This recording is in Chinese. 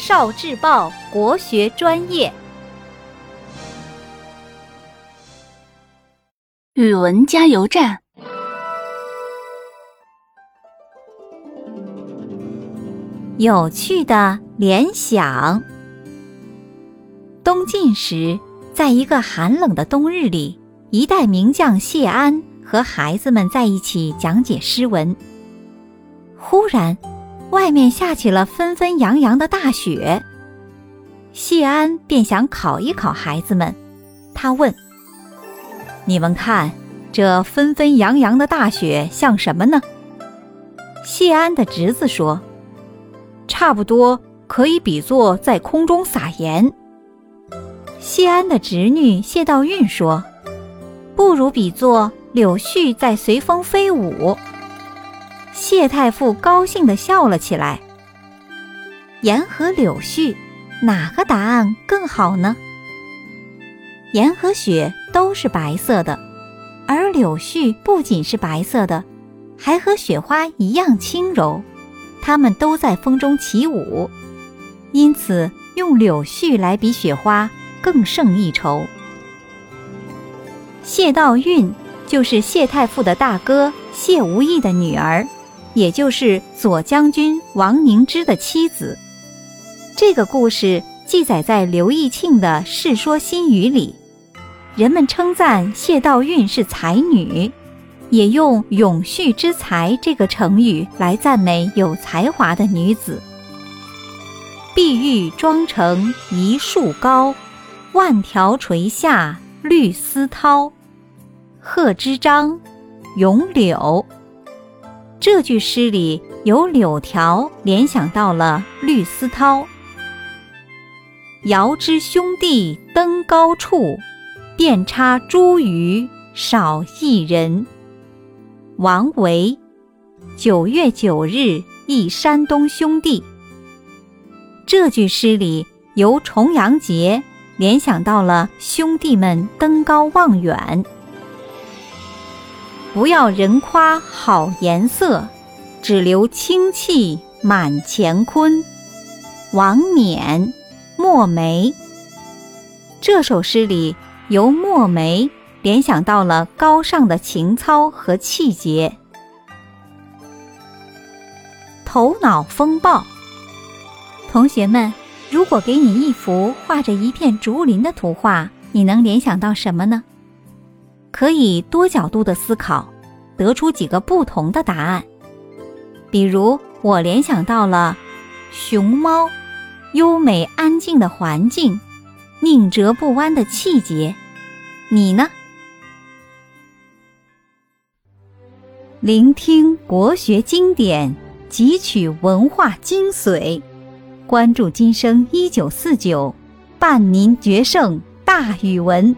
少智报国学专业，语文加油站。有趣的联想。东晋时，在一个寒冷的冬日里，一代名将谢安和孩子们在一起讲解诗文。忽然，外面下起了纷纷扬扬的大雪，谢安便想考一考孩子们。他问：“你们看，这纷纷扬扬的大雪像什么呢？”谢安的侄子说：“差不多可以比作在空中撒盐。”谢安的侄女谢道韫说：“不如比作柳絮在随风飞舞。”谢太傅高兴地笑了起来。盐和柳絮，哪个答案更好呢？盐和雪都是白色的，而柳絮不仅是白色的，还和雪花一样轻柔。它们都在风中起舞，因此用柳絮来比雪花更胜一筹。谢道韫就是谢太傅的大哥谢无义的女儿。也就是左将军王凝之的妻子。这个故事记载在刘义庆的《世说新语》里。人们称赞谢道韫是才女，也用“永续之才”这个成语来赞美有才华的女子。碧玉妆成一树高，万条垂下绿丝绦。贺知章，咏柳。这句诗里有柳条，联想到了绿丝绦。遥知兄弟登高处，遍插茱萸少一人。王维，九月九日忆山东兄弟。这句诗里由重阳节联想到了兄弟们登高望远。不要人夸好颜色，只留清气满乾坤。王冕，墨梅。这首诗里由墨梅联想到了高尚的情操和气节。头脑风暴。同学们，如果给你一幅画着一片竹林的图画，你能联想到什么呢？可以多角度的思考，得出几个不同的答案。比如，我联想到了熊猫，优美安静的环境，宁折不弯的气节。你呢？聆听国学经典，汲取文化精髓，关注今生一九四九，伴您决胜大语文。